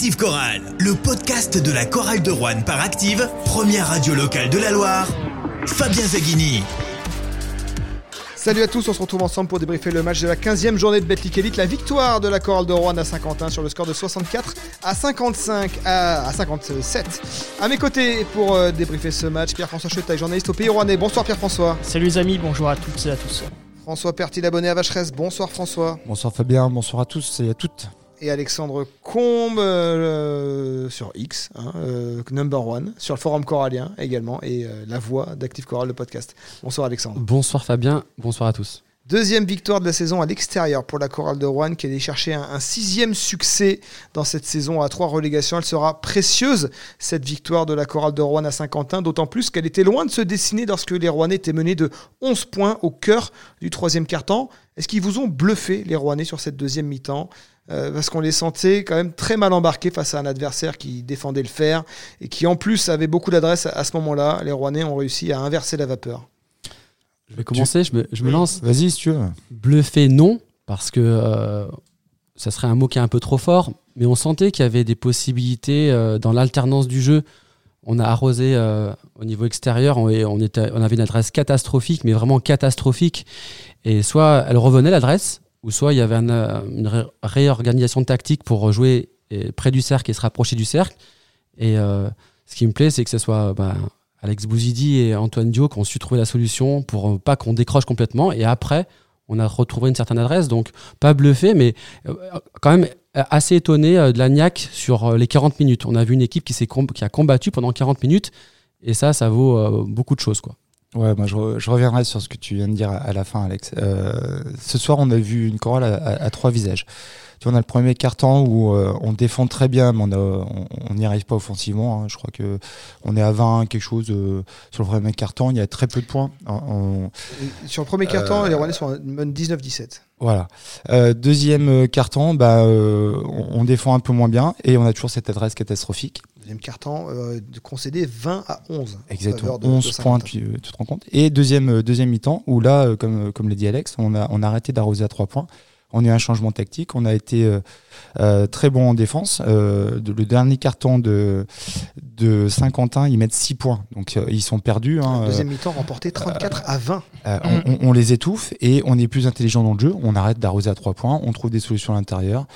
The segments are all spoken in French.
Active Chorale, le podcast de la chorale de Rouen par Active, première radio locale de la Loire. Fabien Zaghini. Salut à tous, on se retrouve ensemble pour débriefer le match de la 15e journée de Betclic Elite, la victoire de la chorale de Rouen à Saint-Quentin sur le score de 64 à 55 à, 57. À mes côtés pour euh, débriefer ce match, Pierre-François Chetaille, journaliste au Pays Rouennais. Bonsoir Pierre-François. Salut les amis, bonjour à toutes et à tous. François Pertil, abonné à Vacheresse. Bonsoir François. Bonsoir Fabien, bonsoir à tous et à toutes et Alexandre Combe euh, sur X, hein, euh, number one, sur le forum corallien également, et euh, la voix d'Active Choral, le podcast. Bonsoir Alexandre. Bonsoir Fabien, bonsoir à tous. Deuxième victoire de la saison à l'extérieur pour la chorale de Rouen qui allait chercher un, sixième succès dans cette saison à trois relégations. Elle sera précieuse, cette victoire de la chorale de Rouen à Saint-Quentin, d'autant plus qu'elle était loin de se dessiner lorsque les Rouennais étaient menés de 11 points au cœur du troisième quart-temps. Est-ce qu'ils vous ont bluffé, les Rouennais, sur cette deuxième mi-temps? Euh, parce qu'on les sentait quand même très mal embarqués face à un adversaire qui défendait le fer et qui en plus avait beaucoup d'adresse à, ce moment-là. Les Rouennais ont réussi à inverser la vapeur. Je vais commencer, je me, lance. Vas-y si tu veux. Bluffé, non, parce que euh, ça serait un mot qui est un peu trop fort, mais on sentait qu'il y avait des possibilités euh, dans l'alternance du jeu. On a arrosé au niveau extérieur, on, on, était, on avait une adresse catastrophique, mais vraiment catastrophique. Et soit elle revenait l'adresse, ou soit il y avait euh, une réorganisation tactique pour jouer près du cercle et se rapprocher du cercle. Et euh, ce qui me plaît, c'est que ce soit bah, Alex Bouzidi et Antoine Dio qui ont su trouver la solution pour euh, pas qu'on décroche complètement. Et après, on a retrouvé une certaine adresse. Donc, pas bluffé, mais quand même assez étonné de la niaque sur les 40 minutes. On a vu une équipe qui, qui a combattu pendant 40 minutes. Et ça, ça vaut beaucoup de choses. Quoi. Ouais, moi je, reviendrai sur ce que tu viens de dire à, la fin, Alex. Euh, ce soir, on a vu une chorale à, trois visages. Tu vois, on a le premier carton où euh, on défend très bien, mais on n'y arrive pas offensivement. Hein. Je crois que on est à 20 quelque chose euh, sur le premier carton. Il y a très peu de points. Sur le premier carton, les Rouennais sont 19-17. Voilà. deuxième carton, bah, on, défend un peu moins bien et on a toujours cette adresse catastrophique. Deuxième carton, euh, de concéder 20 à 11. Exactement, 11 points, tu, euh, tu, te rends compte. Et deuxième, euh, deuxième mi-temps, où là, comme, comme l'a dit Alex, on a, on a arrêté d'arroser à 3 points. On a eu un changement tactique, on a été très bon en défense. le dernier carton de, de Saint-Quentin, ils mettent 6 points. Donc ils sont perdus. Hein, deuxième mi-temps remporté 34 à 20. On, on, les étouffe et on est plus intelligent dans le jeu. On arrête d'arroser à 3 points, on trouve des solutions à l'intérieur.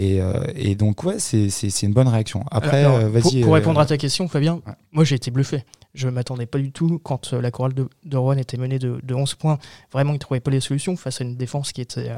Euh, et, donc, ouais, c'est une bonne réaction. Après, euh, vas-y. Pour, répondre euh, à ta question, Fabien, moi j'ai été bluffé. Je ne m'attendais pas du tout quand la chorale de, de Rouen était menée de, 11 points. Vraiment, ils ne trouvaient pas les solutions face à une défense qui était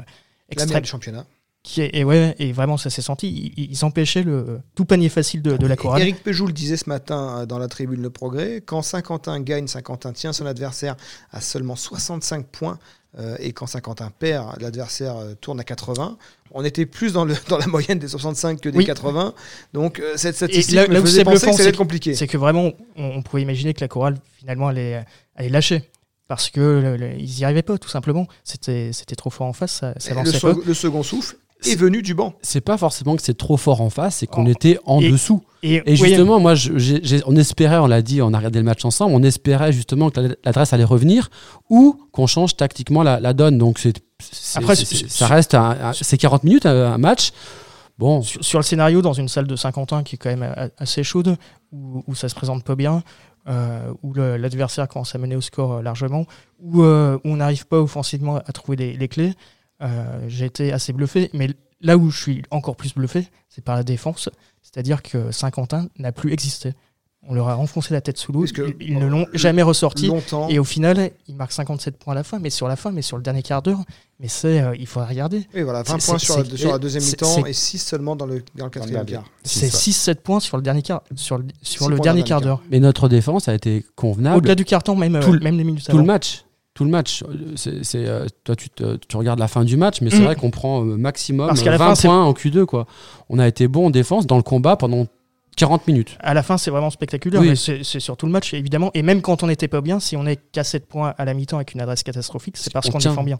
extrême. du championnat. Qui est, et, ouais, et vraiment, ça s'est senti. Ils, empêchaient le tout panier facile de, la chorale. Eric Pejou le disait ce matin dans la tribune Le Progrès quand Saint-Quentin gagne, Saint-Quentin tient son adversaire à seulement 65 points. Euh, et quand Saint-Quentin perd, l'adversaire euh, tourne à 80. On était plus dans, le, dans la moyenne des 65 que des 80. Donc euh, cette statistique là, me faisait penser que ça allait être compliqué. C'est que vraiment, on, pouvait imaginer que la chorale, finalement, allait, allait lâcher parce que ils n'y arrivaient pas tout simplement. C'était c'était trop fort en face, ça, ça le, le, second souffle est venu du banc. C'est pas forcément que c'est trop fort en face, c'est qu'on oh. était en dessous. Et, justement, moi, on espérait, on l'a dit, on a regardé le match ensemble, on espérait justement que l'adresse allait revenir ou qu'on change tactiquement la, donne. Donc, c'est, Après, ça reste c'est 40 minutes un, match. Bon. Sur, le scénario, dans une salle de Saint-Quentin qui est quand même assez chaude, où, ça se présente pas bien, euh, où l'adversaire commence à mener au score euh, largement, euh, où, on n'arrive pas offensivement à trouver les clés, euh, j'ai été assez bluffé. Mais là où je suis encore plus bluffé, c'est par la défense. C'est-à-dire que Saint-Quentin n'a plus existé. On leur a renfoncé la tête sous l'eau. Ils, ne l'ont jamais ressorti. Et au final, ils marquent 57 points à la fin, mais sur la fin, mais sur le dernier quart d'heure. Mais c'est, euh, il faut regarder. Oui, voilà, 20 points sur, la, deuxième mi-temps et 6 seulement dans le, dans le quatrième quart. C'est 6-7 points sur le dernier quart, sur le, sur le dernier quart d'heure. Mais notre défense a été convenable. Au-delà du carton, même, tout, même les minutes Tout le match tout le match. C'est, euh, toi, tu, tu, regardes la fin du match, mais c'est mm. vrai qu'on prend euh, maximum 20 points en Q2. Quoi. On a été bon en défense dans le combat pendant 40 minutes. À la fin, c'est vraiment spectaculaire, mais c'est, sur tout le match, évidemment. Et même quand on n'était pas bien, si on est qu'à 7 points à la mi-temps avec une adresse catastrophique, c'est parce qu'on défend bien.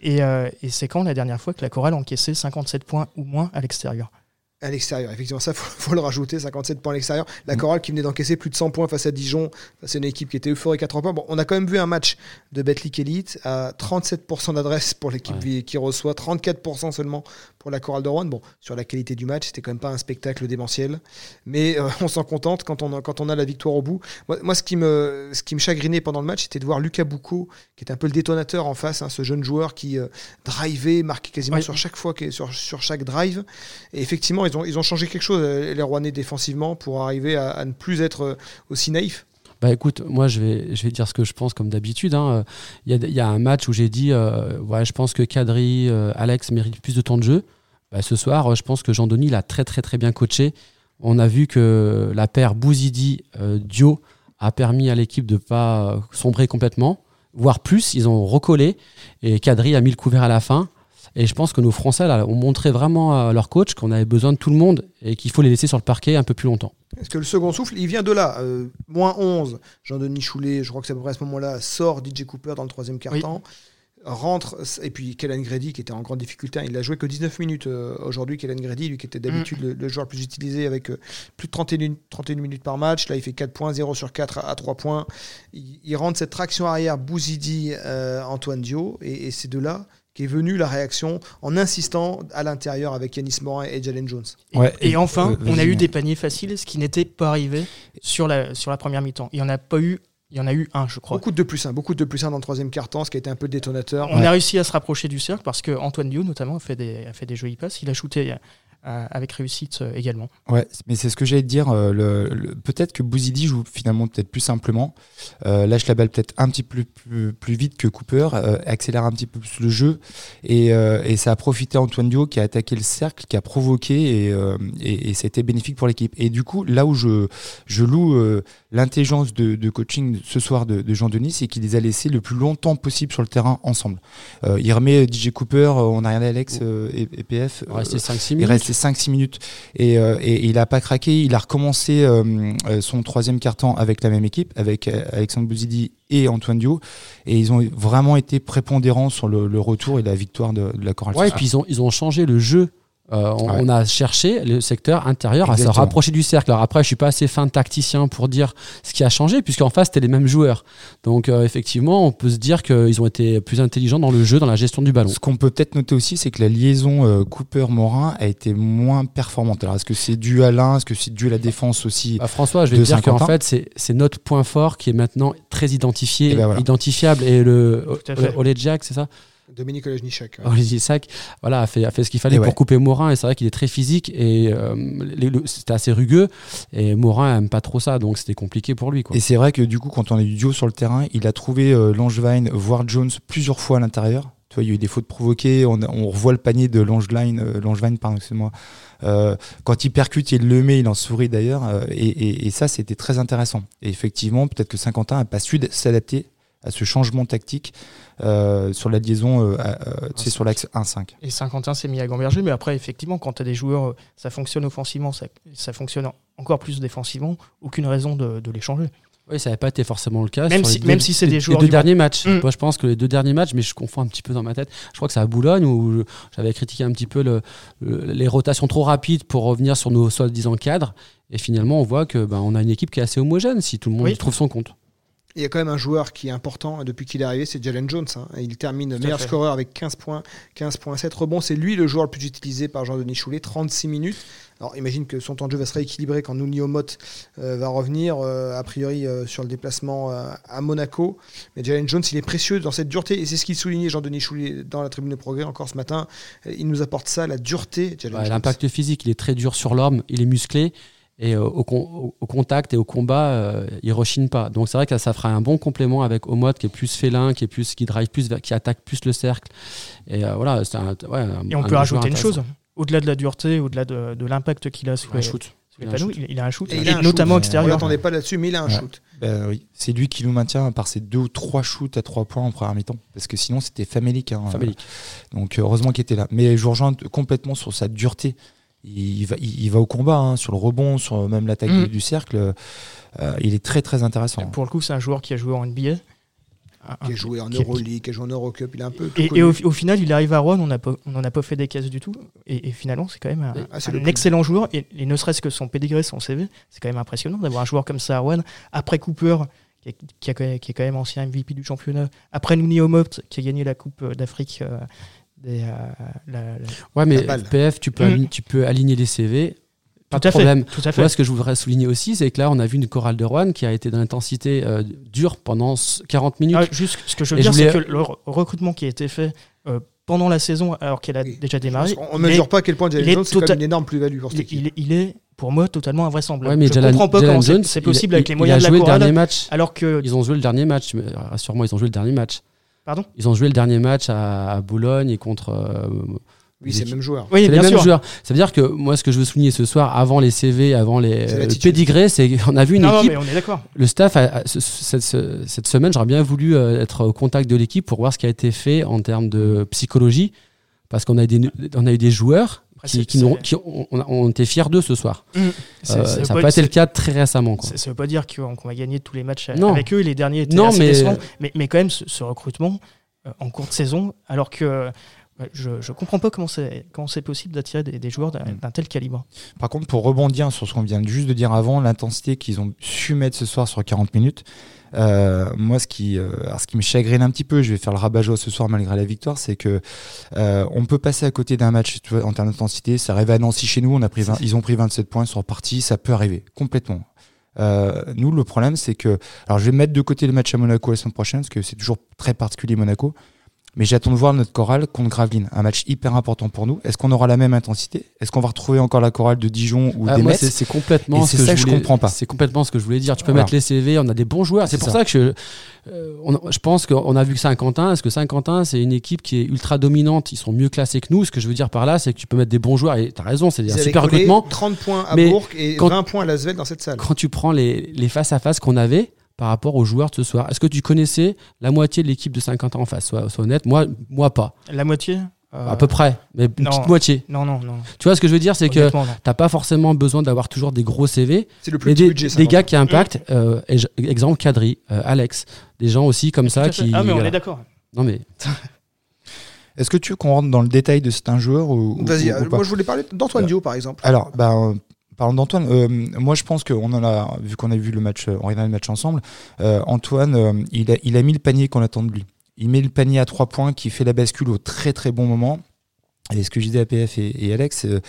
Et, euh, et, c'est quand la dernière fois que la chorale encaissait 57 points ou moins à l'extérieur? À l'extérieur, effectivement, ça, faut, faut le rajouter, 57 points à l'extérieur. La chorale qui venait d'encaisser plus de 100 points face à Dijon, c'est une équipe qui était euphorique à 3 points. Bon, on a quand même vu un match de Betclic Elite à 37% d'adresse pour l'équipe Ouais. qui reçoit, 34% seulement pour la chorale de Rouen. Bon, sur la qualité du match, c'était quand même pas un spectacle démentiel, mais euh, on s'en contente quand on, a, quand on a la victoire au bout. Moi, moi, ce, qui me, ce qui me chagrinait pendant le match, c'était de voir Lucas Boucault, qui est un peu le détonateur en face, hein, ce jeune joueur qui euh, drivait, marquait quasiment Ouais. sur chaque fois, sur, sur chaque drive. Et effectivement, ils ont, changé quelque chose, euh, les Rouennais défensivement, pour arriver à, ne plus être euh, aussi naïfs. Bah écoute, moi je vais, dire ce que je pense comme d'habitude. hein. Il y, a, un match où j'ai dit, euh, je pense que Kadri, Alex méritent plus de temps de jeu. Bah, ce soir, je pense que Jean-Denis l'a très très très bien coaché. On a vu que la paire Bouzidi-Dio a permis à l'équipe de ne pas sombrer complètement, voire plus. Ils ont recollé et Kadri a mis le couvert à la fin. Et je pense que nos Français là, ont montré vraiment à leur coach qu'on avait besoin de tout le monde et qu'il faut les laisser sur le parquet un peu plus longtemps. Parce que le second souffle, il vient de là. Euh, moins 11, Jean-Denis Choulet, je crois que c'est à peu près à ce moment-là, sort DJ Cooper dans le troisième quart-temps. Rentre, et puis Kellen Grady qui était en grande difficulté, hein, il a joué que 19 minutes euh, aujourd'hui. Kellen Grady, lui qui était d'habitude le, le joueur le plus utilisé avec euh, plus de 31, 31 minutes par match. Là, il fait 4 points, 0 sur 4 à, à 3 points. Il, il rentre cette traction arrière Bouzidi, euh, Antoine Dio, et, et c'est de là qu'est venue la réaction en insistant à l'intérieur avec Yanis Morin et Jalen Jones. Et, Ouais, et et- enfin, euh, on a eu des paniers faciles, ce qui n'était pas arrivé sur la, sur la première mi-temps. Il n'y en a pas eu, il y en a eu un, je crois. Beaucoup de 2 plus 1, beaucoup de 2 plus 1 dans le troisième quart-temps, ce qui a été un peu détonateur. On a réussi à se rapprocher du cercle parce que Antoine Dio, notamment, a fait des, a fait des jolies passes. Il a shooté avec réussite euh, également. Ouais, mais c'est ce que j'allais te dire. euh, le, le- peut-être que Bouzidi joue finalement peut-être plus simplement, euh, lâche la balle peut-être un petit peu plus, plus, plus vite que Cooper, euh, accélère un petit peu plus le jeu, et, euh, et ça a profité à Antoine Dio qui a attaqué le cercle, qui a provoqué, et, euh, et, et ça a été bénéfique pour l'équipe. Et du coup, là où je, je loue euh, l'intelligence de, de coaching ce soir de, de Jean Denis, c'est qu'il les a laissés le plus longtemps possible sur le terrain ensemble. Euh, il remet DJ Cooper, euh, on a regardé Alex euh, et, PF. Il restait euh, 5-6 il minutes. Restait 5-6 minutes et, euh, et- et il n'a pas craqué. Il a recommencé euh, euh, son troisième carton avec la même équipe, avec Alexandre Bouzidi et Antoine Dio. Et ils ont vraiment été prépondérants sur le, le retour et la victoire de, de la Chorale. Ouais, et puis ils ont, ils ont changé le jeu. Euh, on, Ouais. on a cherché le secteur intérieur à se rapprocher du cercle. Alors après, je suis pas assez fin tacticien pour dire ce qui a changé, puisqu'en face, c'était les mêmes joueurs. Donc euh, effectivement, on peut se dire qu'ils ont été plus intelligents dans le jeu, dans la gestion du ballon. Ce qu'on peut peut-être noter aussi, c'est que la liaison euh, Cooper-Morin a été moins performante. Alors, est-ce que c'est dû à l'un? Est-ce que c'est dû à la défense aussi Bah, François, je vais de te dire qu'en fait, c'est notre point fort qui est maintenant très identifié, Et ben voilà. identifiable. Et le Tout à fait. Ole Jack, c'est ça? Dominique Olejnichak. Sack voilà, a, fait, a fait ce qu'il fallait Et pour ouais. couper Morin. Et c'est vrai qu'il est très physique et euh, c'était assez rugueux. Et Morin aime pas trop ça, donc c'était compliqué pour lui. Quoi. Et c'est vrai que du coup, quand on a eu duo sur le terrain, il a trouvé euh, Langevin, voire Jones, plusieurs fois à l'intérieur. Tu vois, il y a eu des fautes provoquées. On, revoit le panier de Langevin, euh, Langevin pardon, excuse-moi. Euh, quand il percute, il le met, il en sourit d'ailleurs. euh, et, et- et ça, c'était très intéressant. Et effectivement, peut-être que Saint-Quentin n'a pas su s'adapter à ce changement tactique euh, sur la liaison, euh, euh, tu sais, sur l'axe 1-5. Et Saint-Quentin s'est mis à gamberger, mais après, effectivement, quand tu as des joueurs, euh, ça fonctionne offensivement, ça, ça fonctionne encore plus défensivement, aucune raison de, de les changer. Oui, ça n'avait pas été forcément le cas. Même sur si- même si c'est les- des joueurs Les deux du derniers matchs. Mm. Moi, je pense que les deux derniers matchs, mais je confonds un petit peu dans ma tête. Je crois que c'est à Boulogne où j'avais critiqué un petit peu le- le- les rotations trop rapides pour revenir sur nos soi-disant cadres. Et finalement, on voit que ben, on a une équipe qui est assez homogène si tout le monde Oui. trouve son compte. Il y a quand même un joueur qui est important depuis qu'il est arrivé, c'est Jalen Jones. hein. Il termine meilleur fait. scoreur avec 15 points, 15.7 rebonds. C'est lui le joueur le plus utilisé par Jean-Denis Choulet, 36 minutes. Alors imagine que son temps de jeu va se rééquilibrer quand Nouni Omot euh, va revenir, euh, a priori euh, sur le déplacement à Monaco. Mais Jalen Jones, il est précieux dans cette dureté. Et c'est ce qu'il soulignait Jean-Denis Choulet dans la tribune de progrès encore ce matin. Il nous apporte ça, la dureté. Jalen Ouais, Jones. L'impact physique, il est très dur sur l'homme, il est musclé. Et euh, au, con- au- au contact et au combat, euh, il rechigne pas. Donc c'est vrai que ça fera un bon complément avec Omot qui est plus félin, qui est plus, qui drive plus, vers- qui attaque plus le cercle. Et euh, voilà, c'est un, ouais, un- Et on un peut rajouter une chose, au-delà de la dureté, au-delà de, de l'impact qu'il a sous Un shoot. Il a un panneaux, shoot. il, il a un shoot, Et il a un notamment shoot. On extérieur. l'attendait pas là-dessus, mais il a un Ouais. shoot. Ben oui, c'est lui qui nous maintient par ses deux ou trois shoots à trois points en première mi-temps. Parce que sinon, c'était famélique. hein. Famélique. Donc, heureusement qu'il était là. Mais je vous rejoins complètement sur sa dureté. Il va, il, il va au combat, hein, sur le rebond, sur même l'attaque Mm. du, du cercle. Euh, il est très, très intéressant. Pour le coup, c'est un joueur qui a joué en NBA. qui a joué en Euroleague, qui a joué en Eurocup, il a un peu tout Et, connu. et au, au final, il arrive à Rouen, on n'a pas- on n'en a pas fait des caisses du tout. Et, et finalement, c'est quand même un, Ah, un excellent joueur. Et, et ne serait-ce que son pédigré, son CV, c'est quand même impressionnant d'avoir un joueur comme ça à Rouen. Après Cooper, qui est, qui a- qui est quand même ancien MVP du championnat. Après Nouni Omopt, qui a gagné la Coupe d'Afrique. euh, des, euh, la- la- Ouais, mais La balle. PF, tu peux, Mm. aligner, tu peux aligner les CV. Pas Tout de fait, problème. Tout à fait. Moi, ce que je voudrais souligner aussi, c'est que là, on a vu une chorale de Rouen qui a été dans l'intensité euh, dure pendant s- 40 minutes. Ah, juste ce que je veux Et dire, c'est que le re- recrutement qui a été fait euh, pendant la saison, alors qu'elle a Oui. déjà démarré, il ne mesure pas à quel point Jalen Jones c'est tota- une énorme plus-value pour cette il, équipe. il est, il est, pour moi, totalement invraisemblable. Ouais, mais je Jalen- comprends pas Jalen comment c'est- il- possible il- avec les il moyens de la chorale, dernier match. alors que Ils ont joué le dernier match. mais Rassure-moi, ils ont joué le dernier match. Pardon Ils ont joué le dernier match à, à Boulogne et contre. euh, Oui, c'est le même joueur. oui, c'est mêmes sûr. joueurs. Ça veut dire que moi, ce que je veux souligner ce soir, avant les CV, avant les euh, pédigrés, c'est qu'on a vu une Non, non, équipe. mais on est d'accord. Le staff, a- a- ce- cette, ce- cette semaine, j'aurais bien voulu euh, être au contact de l'équipe pour voir ce qui a été fait en termes de psychologie, parce qu'on a, eu des- on a eu des joueurs qui, qui, ont, on, était fiers d'eux ce soir. C'est- Euh, ça n'a pas- pas été le cas très récemment. Quoi. Ça ça veut pas dire qu'on va gagner tous les matchs Non. avec eux. Les derniers étaient Non, assez mais- décevants. Mais, mais quand même, ce, ce recrutement euh, en cours de saison, alors que euh, je ne comprends pas comment c'est comment c'est possible d'attirer des, des joueurs d'un Mm. d'un tel calibre. Par contre, pour rebondir sur ce qu'on vient juste de dire avant, l'intensité qu'ils ont su mettre ce soir sur 40 minutes, euh, moi, ce qui, euh, alors, ce qui me chagrine un petit peu, je vais faire le rabat-joie ce soir malgré la victoire, c'est que euh, on peut passer à côté d'un match en termes d'intensité. Ça arrive à Nancy chez nous, on a pris 20 ils ont pris 27 points, ils sont repartis, ça peut arriver complètement. Nous, le problème, c'est que. Alors, je vais mettre de côté le match à Monaco la semaine prochaine, parce que c'est toujours très particulier Monaco. Mais j'attends de voir notre chorale contre Gravelines, un match hyper important pour nous. Est-ce qu'on aura la même intensité? Est-ce qu'on va retrouver encore la chorale de Dijon ou Ah, des moi, Metz? c'est complètement ce que ça je voulais- comprends pas. C'est complètement ce que je voulais dire. Tu peux Voilà. mettre les CV, on a des bons joueurs. C'est pour ça. ça, que je, euh, on- je pense qu'on a vu que Saint-Quentin. Est-ce que Saint-Quentin, c'est une équipe qui est ultra dominante Ils sont mieux classés que nous. Ce que je veux dire par là, c'est que tu peux mettre des bons joueurs. Et tu as raison, c'est un super recrutement. 30 points à Bourg et quand- 20 points à Lasvel dans cette salle. Quand tu prends les, les face-à-face qu'on avait par rapport aux joueurs de ce soir, est-ce que tu connaissais la moitié de l'équipe de Saint-Quentin en face? Sois, sois honnête. Moi, moi pas. La moitié? Euh, À peu près. Mais une non. petite moitié. Non, non, non. Tu vois ce que je veux dire? C'est que t'as pas forcément besoin d'avoir toujours des gros CV. C'est le plus Mais des, budget. des 50. gars qui impactent, euh, exemple Kadri, euh, Alex, des gens aussi comme Tout ça qui. Ah, mais on est d'accord. Non mais Est-ce que tu veux qu'on rentre dans le détail de certains joueurs ou, ou- Vas-y, moi je voulais parler d'Antoine Dio par exemple. Alors, bah, parlons d'Antoine. Euh, moi, je pense qu'on en a, vu qu'on a vu le match, euh, on regarde le match ensemble. euh, Antoine, euh, il, a, il a mis le panier qu'on attend de lui. Il met le panier à trois points qui fait la bascule au très très bon moment. Et ce que je disais à PF et, et Alex, euh,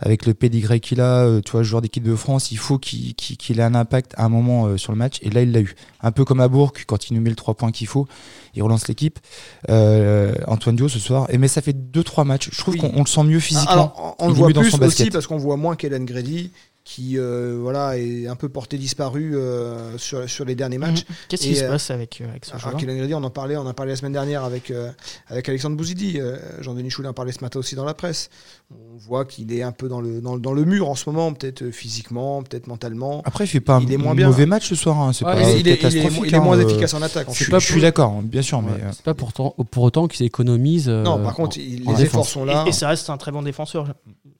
avec le pédigré qu'il a, euh, tu vois, joueur d'équipe de France, il faut qu'il ait un impact à un moment euh, sur le match. Et là, il l'a eu. Un peu comme à Bourg, quand il nous met le trois points qu'il faut, il relance l'équipe. Euh, Antoine Dio ce soir. Et mais ça fait deux trois matchs. Je trouve Oui. qu'on on le sent mieux physiquement. Alors, on, le voit mieux dans plus son aussi basket. parce qu'on voit moins qu'Hélène Grady qui euh, voilà, est un peu porté disparu euh, sur, sur les derniers matchs. Mhm. Qu'est-ce qui se euh, passe avec, euh, avec ce Alors, joueur Kylian Grady, on en parlait, on en parlait la semaine dernière avec, euh, avec Alexandre Bouzidi. euh, Jean-Denis Choulet en parlait ce matin aussi dans la presse. On voit qu'il est un peu dans le, dans, le- dans le mur en ce moment, peut-être physiquement, peut-être mentalement. Après, il fait pas Il un est moins bien. mauvais match ce soir. hein. C'est Ouais, pas il, est, il est- est- moins hein, euh, efficace en attaque. Je, pas je suis d'accord, bien sûr, mais Ouais, euh, c'est pas pourtant, pour autant qu'ils économisent. euh, non, par contre, en- il- en les efforts sont là. Et, et ça reste un très bon défenseur,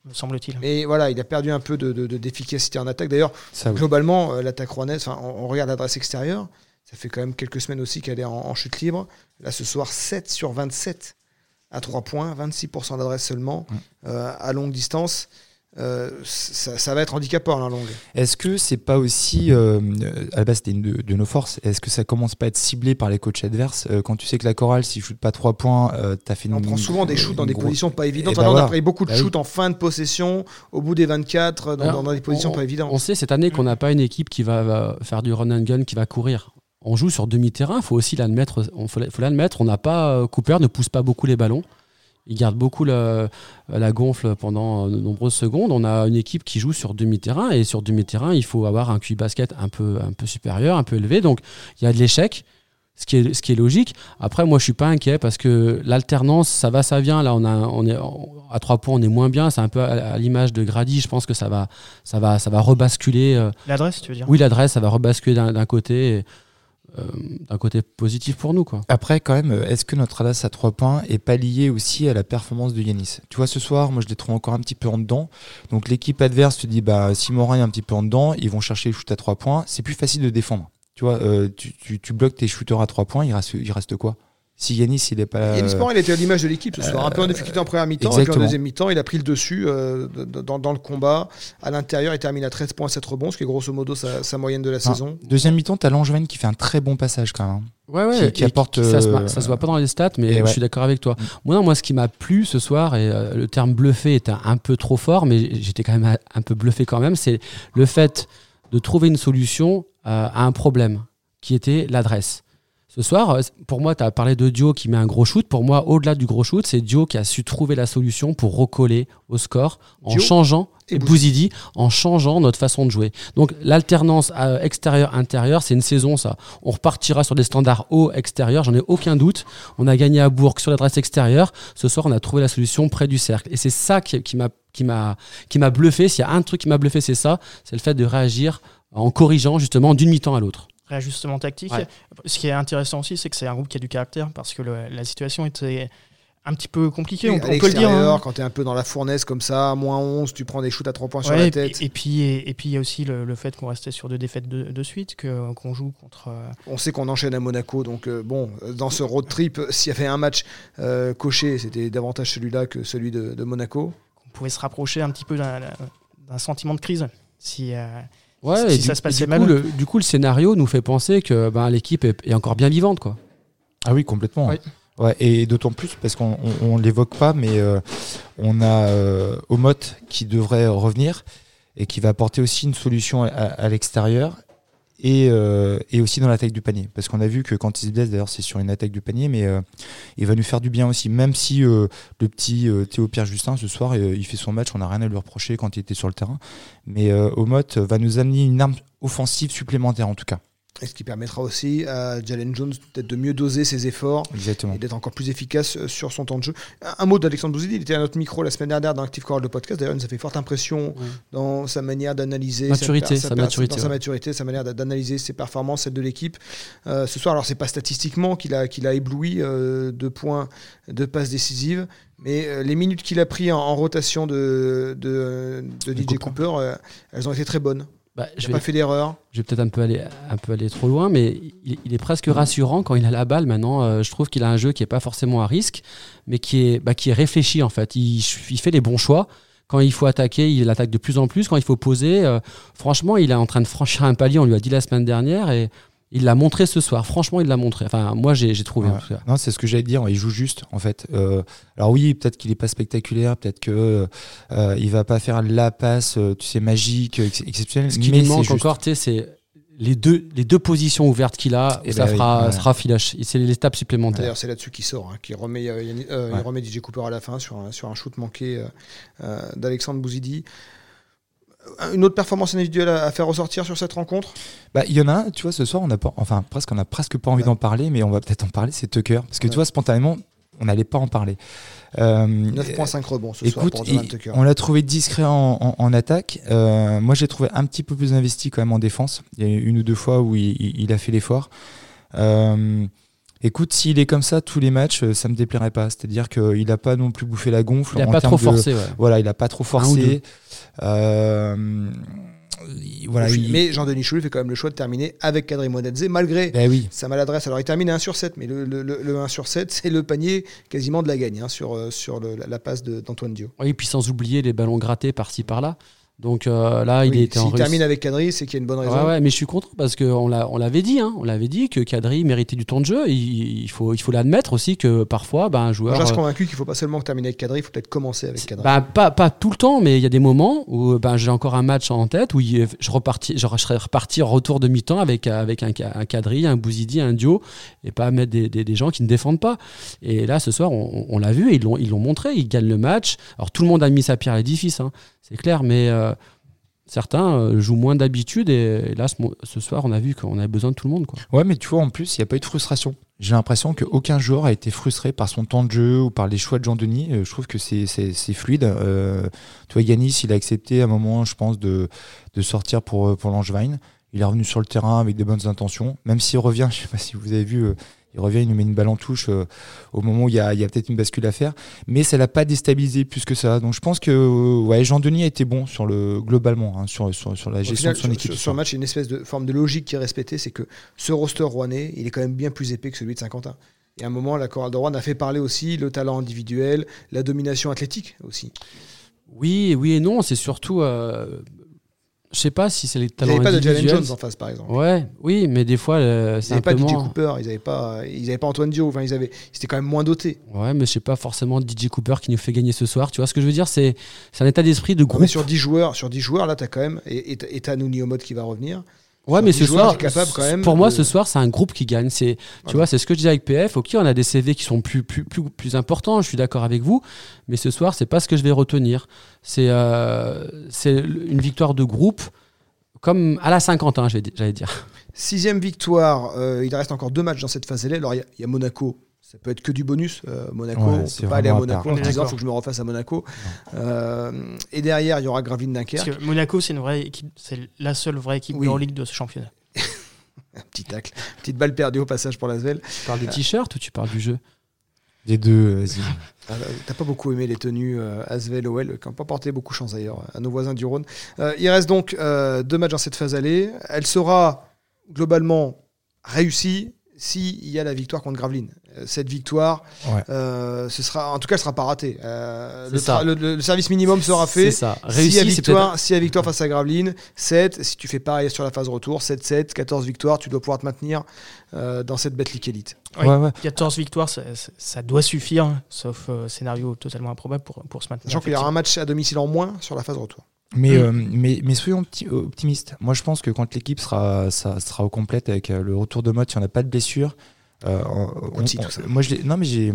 me semble-t-il. Mais voilà, il a perdu un peu de- de- de- d'efficacité en attaque. D'ailleurs, oui. globalement, euh, l'attaque rouennaise, enfin, on, on regarde l'adresse extérieure, ça fait quand même quelques semaines aussi qu'elle est en, en chute libre. Là, ce soir, 7 sur 27 à 3 points, 26% d'adresse seulement, euh, à longue distance. Euh, ça, ça va être handicapant, la longue. Est-ce que c'est pas aussi, euh, à la base c'était une de, de nos forces, est-ce que ça commence pas à être ciblé par les coachs adverses Euh, Quand tu sais que la chorale, s'il shoot pas 3 points, euh, t'as fait une. On prend souvent des shoots dans des grosse- positions pas évidentes. Eh Enfin, là, on a pris beaucoup de Bah oui. shoots en fin de possession, au bout des 24, dans, Alors, dans des positions on- pas évidentes. On sait cette année qu'on n'a pas une équipe qui va, va faire du run and gun, qui va courir. On joue sur demi-terrain, faut aussi l'admettre. On faut, faut l'admettre. On n'a pas euh, Cooper ne pousse pas beaucoup les ballons. Il garde beaucoup la, la gonfle pendant de nombreuses secondes. On a une équipe qui joue sur demi-terrain et sur demi-terrain, il faut avoir un QI basket un peu, un peu supérieur, un peu élevé. Donc il y a de l'échec, ce qui est, ce qui est logique. Après, moi, je suis pas inquiet parce que l'alternance, ça va, ça vient. Là, on a, on est à trois points, on est moins bien. C'est un peu à, à l'image de Grady. Je pense que ça va, ça va, ça va rebasculer. euh, L'adresse, tu veux dire? Oui, l'adresse, ça va rebasculer d'un d'un côté, et, euh, d'un côté positif pour nous, quoi. Après, quand même, est-ce que notre adresse à 3 points est pas liée aussi à la performance de Yanis? Tu vois, ce soir, moi je les trouve encore un petit peu en dedans. Donc l'équipe adverse te dit, bah, si Morin est un petit peu en dedans, ils vont chercher le shoot à 3 points. C'est plus facile de défendre. Tu vois, euh, tu, tu, tu bloques tes shooters à 3 points, il reste, il reste quoi? Si Yanis, il est pas. Yanis Morin, il était à l'image de l'équipe ce soir. Un peu en difficulté en première mi-temps, et puis en deuxième mi-temps, il a pris le dessus euh, dans, dans le combat. À l'intérieur, il termine à 13 points, 7 rebonds, ce qui est grosso modo sa, sa moyenne de la saison. Deuxième mi-temps, t'as Langevin qui fait un très bon passage quand même. Ouais, ouais, Qui- apporte, ça, se, euh, ça se voit pas dans les stats, mais je ouais. suis d'accord avec toi. Mm. Moi, non, moi, ce qui m'a plu ce soir, et euh, le terme bluffé était un peu trop fort, mais j'étais quand même un- un peu bluffé quand même, c'est le fait de trouver une solution euh, à un problème, qui était l'adresse. Ce soir, euh, pour moi, tu as parlé de Dio qui met un gros shoot. Pour moi, au-delà du gros shoot, c'est Dio qui a su trouver la solution pour recoller au score en Dio changeant, et Bouzidi. En changeant notre façon de jouer. Donc l'alternance euh, extérieur-intérieur, c'est une saison ça. On repartira sur des standards hauts extérieurs, j'en ai aucun doute. On a gagné à Bourg sur l'adresse extérieure. Ce soir, on a trouvé la solution près du cercle. Et c'est ça qui, qui m'a qui m'a qui m'a bluffé. S'il y a un truc qui m'a bluffé, c'est ça, c'est le fait de réagir en corrigeant justement d'une mi-temps à l'autre. Réajustement tactique. Ouais. Ce qui est intéressant aussi, c'est que c'est un groupe qui a du caractère parce que le- la situation était un petit peu compliquée, Oui, on, on peut le dire. hein. quand tu es un peu dans la fournaise comme ça, moins 11, tu prends des shoots à 3 points sur la et, tête. et puis et, et puis il y a aussi le, le fait qu'on restait sur deux défaites de, de suite, qu'on joue contre. euh, On sait qu'on enchaîne à Monaco, donc euh, bon, dans ce road trip, s'il y avait un match euh, coché, c'était davantage celui-là que celui de, de Monaco. qu'on pouvait se rapprocher un petit peu d'un d'un sentiment de crise. Si, euh, Ouais, Si ça du, se passait du mal. Coup, le, du coup, le scénario nous fait penser que ben, l'équipe est, est encore bien vivante. Quoi. Ah oui, complètement. Oui. Ouais, et d'autant plus parce qu'on on, on l'évoque pas, mais euh, on a euh, Omot qui devrait revenir et qui va apporter aussi une solution à, à l'extérieur et, euh, et aussi dans l'attaque du panier. Parce qu'on a vu que quand il se blesse, d'ailleurs, c'est sur une attaque du panier, mais euh, il va nous faire du bien aussi. Même si euh, le petit Théo Pierre Justin, ce soir, il fait son match, on n'a rien à lui reprocher quand il était sur le terrain. Mais Omot va nous amener une arme offensive supplémentaire en tout cas. Et ce qui permettra aussi à Jalen Jones peut-être de mieux doser ses efforts Exactement. et d'être encore plus efficace euh, sur son temps de jeu. Un, mot d'Alexandre Bouzidi, il était à notre micro la semaine dernière dans Active Choral de podcast. D'ailleurs, il nous a fait forte impression dans sa manière d'analyser Maturité, sa, sa maturité, dans sa maturité, sa manière d'a- d'analyser ses performances, celle de l'équipe. Euh, ce soir, alors c'est pas statistiquement qu'il a, qu'il a ébloui euh, de points, de passes décisives, mais euh, les minutes qu'il a pris en, en rotation de, de, de DJ Cooper. Cooper, euh, elles ont été très bonnes. Bah, Il je n'a vais, pas fait d'erreur. je vais peut-être un peu aller un peu aller trop loin, mais il, il est presque rassurant quand il a la balle. Maintenant, euh, je trouve qu'il a un jeu qui est pas forcément à risque, mais qui est bah, qui est réfléchi en fait. Il, il fait les bons choix. Quand il faut attaquer, il attaque de plus en plus. Quand il faut poser, euh, franchement, il est en train de franchir un palier. On lui a dit la semaine dernière et il l'a montré ce soir. Franchement, il l'a montré. Enfin, moi, j'ai trouvé. en Ouais. tout cas. Non, c'est ce que j'allais te dire. Il joue juste, en fait. Euh, alors oui, peut-être qu'il est pas spectaculaire, peut-être que euh, il va pas faire la passe, euh, tu sais, magique, ex- exceptionnelle. Ce qui mais lui c'est manque encore, tu sais, c'est les deux, les deux positions ouvertes qu'il a. Eh ça ben fera, ouais. sera filage. C'est l'étape supplémentaire. D'ailleurs, c'est là-dessus qu'il sort, hein, qu'il remet, euh, euh, Ouais. il remet DJ Cooper à la fin sur un, sur un shoot manqué euh, euh, d'Alexandre Bouzidi. Euh, Une autre performance individuelle à, à faire ressortir sur cette rencontre? Bah, il y en a un, tu vois, ce soir, on a pas, enfin, presque, on a presque pas envie Ouais. d'en parler, mais on va peut-être en parler, c'est Tucker. Parce que Ouais. tu vois, spontanément, on n'allait pas en parler. Euh, 9.5 rebonds ce soir Écoute, pour Tucker. on l'a trouvé discret en, en- en attaque. Euh, moi, j'ai trouvé un petit peu plus investi quand même en défense. Il y a eu une ou deux fois où il, il- il a fait l'effort. Euh, écoute, s'il est comme ça tous les matchs, euh, ça me déplairait pas. C'est-à-dire qu'il n'a pas non plus bouffé la gonfle. Il n'a pas trop de- forcé. Ouais. Voilà, il n'a pas trop ou forcé. Euh, il- voilà, il- Mais Jean-Denis Choulé fait quand même le choix de terminer avec Kadri Monedze, malgré Eh oui. sa maladresse. Alors il termine à 1 sur 7, mais le, le- le- le 1 sur 7, c'est le panier quasiment de la gagne hein, sur, euh, sur le- la, la passe de- d'Antoine Dio. Oui, puis sans oublier les ballons grattés par-ci par-là. Donc euh, là, il Oui, était en S'il réussite. termine avec Kadri, c'est qu'il y a une bonne raison. Ouais, ouais, mais je suis content parce qu'on l'a- on l'avait dit, hein, on l'avait dit que Kadri méritait du temps de jeu. Il, il faut, il faut l'admettre aussi que parfois, ben, un joueur. Je reste euh, convaincu qu'il ne faut pas seulement terminer avec Kadri, il faut peut-être commencer avec Kadri. bah, pas, pas tout le temps, mais il y a des moments où ben, j'ai encore un match en tête où il- je, repartis, je, serais reparti en retour de mi-temps avec, avec un, un Kadri, un Bouzidi, un Dio, et pas mettre des, des- des gens qui ne défendent pas. Et là, ce soir, on, on l'a vu, ils l'ont ils l'ont montré, ils gagnent le match. Alors tout le monde a mis sa pierre à l'édifice, hein, c'est clair, mais euh, certains euh, jouent moins d'habitude. Et, là, ce, soir, on a vu qu'on avait besoin de tout le monde. Quoi. Ouais, mais tu vois, en plus, il n'y a pas eu de frustration. J'ai l'impression qu'aucun joueur a été frustré par son temps de jeu ou par les choix de Jean-Denis. Euh, je trouve que c'est- fluide. Euh, tu vois, Yanis, il a accepté à un moment, je pense, de, sortir pour, pour Langevin. Il est revenu sur le terrain avec des bonnes intentions. Même s'il revient, je sais pas si vous avez vu, Il revient, il nous met une balle en touche euh, au moment où il y a, peut-être une bascule à faire. Mais ça l'a pas déstabilisé plus que ça. Donc je pense que euh, ouais, Jean-Denis a été bon sur le, globalement, hein, sur, sur, la gestion de son équipe. Sur, le match, il y a une espèce de forme de logique qui est respectée, c'est que ce roster rouennais, il est quand même bien plus épais que celui de Saint-Quentin. Et à un moment, la chorale de Rouen a fait parler aussi le talent individuel, la domination athlétique aussi. Oui, oui et non. C'est surtout euh, je sais pas si c'est les talents. Ils n'avaient pas de Jalen Jones en face, par exemple. Ouais, oui, mais des fois, euh, c'est Ils n'avaient pas DJ Cooper, ils n'avaient pas, ils avaient pas Antoine Dio. Enfin, ils avaient, c'était quand même moins doté. Ouais, mais je sais pas forcément DJ Cooper qui nous fait gagner ce soir. Tu vois ce que je veux dire? C'est, c'est un état d'esprit de groupe. mais sur 10 joueurs, sur 10 joueurs, là, tu as quand même et t'as Nouni Omod qui va revenir. Ouais, mais ce soir, pour moi, ce soir, c'est un groupe qui gagne. C'est, tu vois, c'est ce que je disais avec PF. Ok, on a des CV qui sont plus, plus, plus, plus importants. Je suis d'accord avec vous, mais ce soir, c'est pas ce que je vais retenir. C'est, euh, c'est une victoire de groupe comme à la 50, hein, j'allais dire. Sixième victoire, euh, il reste encore deux matchs dans cette phase-là. Alors il y, a Monaco, ça peut être que du bonus. Euh, Monaco, on ne peut pas aller à Monaco en disant il faut que je me refasse à Monaco. Euh, et derrière, il y aura Gravelines Dunkerque. Parce que Monaco, c'est une vraie équipe, c'est la seule vraie équipe en ligue de ce championnat. Un petit tacle, petite balle perdue au passage pour Svel. Tu parles des t-shirts ou tu parles du jeu? Les deux, vas-y. Ah, t'as pas beaucoup aimé les tenues euh, Asvel OL, qui n'ont pas porté beaucoup chance d'ailleurs à nos voisins du Rhône. Euh, il reste donc euh, deux matchs dans cette phase allée. Elle sera globalement réussie s'il y a la victoire contre Gravelines. Euh, cette victoire, euh, ce sera, en tout cas, elle sera pas ratée. Euh, le, service minimum sera fait. Ça. Réussi, si, victoire, si victoire face à Gravelines, 7. Si tu fais pareil sur la phase retour, 7-7, 14 victoires, tu dois pouvoir te maintenir dans cette Betclic Elite. 14 victoires, ça, doit suffire, hein, sauf scénario totalement improbable pour, pour se maintenir. Sachant qu'il y aura un match à domicile en moins sur la phase retour. Mais, mm. mais, mais, soyons optimistes. Moi, je pense que quand l'équipe sera, ça, sera au complète avec le retour de mode, si on n'a pas de blessure, euh, moi, je non, mais j'ai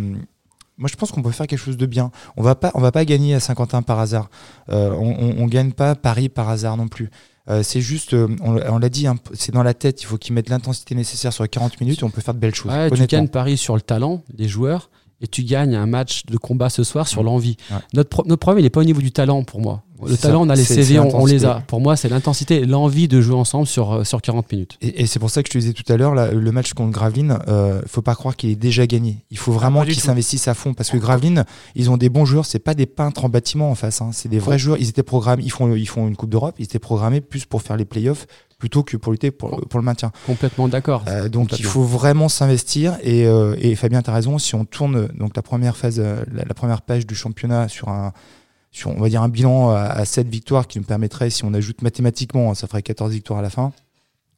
moi je pense qu'on peut faire quelque chose de bien. On va pas, on va pas gagner à Saint-Quentin par hasard. Euh, on, on, gagne pas Paris par hasard non plus. Euh, c'est juste, on, l'a dit, hein, c'est dans la tête. Il faut qu'ils mettent l'intensité nécessaire sur les 40 minutes et on peut faire de belles choses. tu gagnes Paris sur le talent des joueurs et tu gagnes un match de combat ce soir sur l'envie. Notre, notre problème, il n'est pas au niveau du talent pour moi. Le talent, on a les CV, on, les a. Pour moi, c'est l'intensité, l'envie de jouer ensemble sur, euh, sur 40 minutes. Et, c'est pour ça que je te disais tout à l'heure, le match contre Gravelines, euh, faut pas croire qu'il est déjà gagné. Il faut vraiment qu'ils s'investissent à fond parce que Gravelines, ils ont des bons joueurs. C'est pas des peintres en bâtiment en face. Hein. C'est des vrais joueurs. Ils étaient programmés. Ils font, ils font une Coupe d'Europe. Ils étaient programmés plus pour faire les playoffs plutôt que pour lutter pour, pour le maintien. Complètement d'accord. Euh, donc il faut vraiment s'investir et, euh, et Fabien, tu as raison, si on tourne donc la première phase, euh, la, première page du championnat sur un, sur, on va dire un bilan à, 7 victoires qui nous permettrait, si on ajoute mathématiquement, ça ferait 14 victoires à la fin.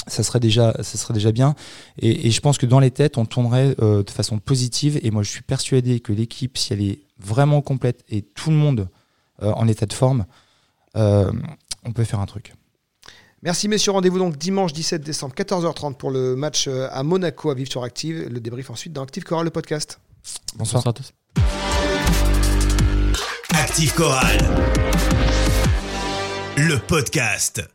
Ça serait déjà, ça serait déjà bien. Et, et je pense que dans les têtes, on tournerait de façon positive. Et moi, je suis persuadé que l'équipe, si elle est vraiment complète et tout le monde en état de forme, on peut faire un truc. Merci messieurs, rendez-vous donc dimanche 17 décembre 14h30 pour le match euh, à Monaco à vivre sur Active. Le débrief ensuite dans Active Coral, le podcast. Bonsoir, Bonsoir à tous. Active Coral, le podcast.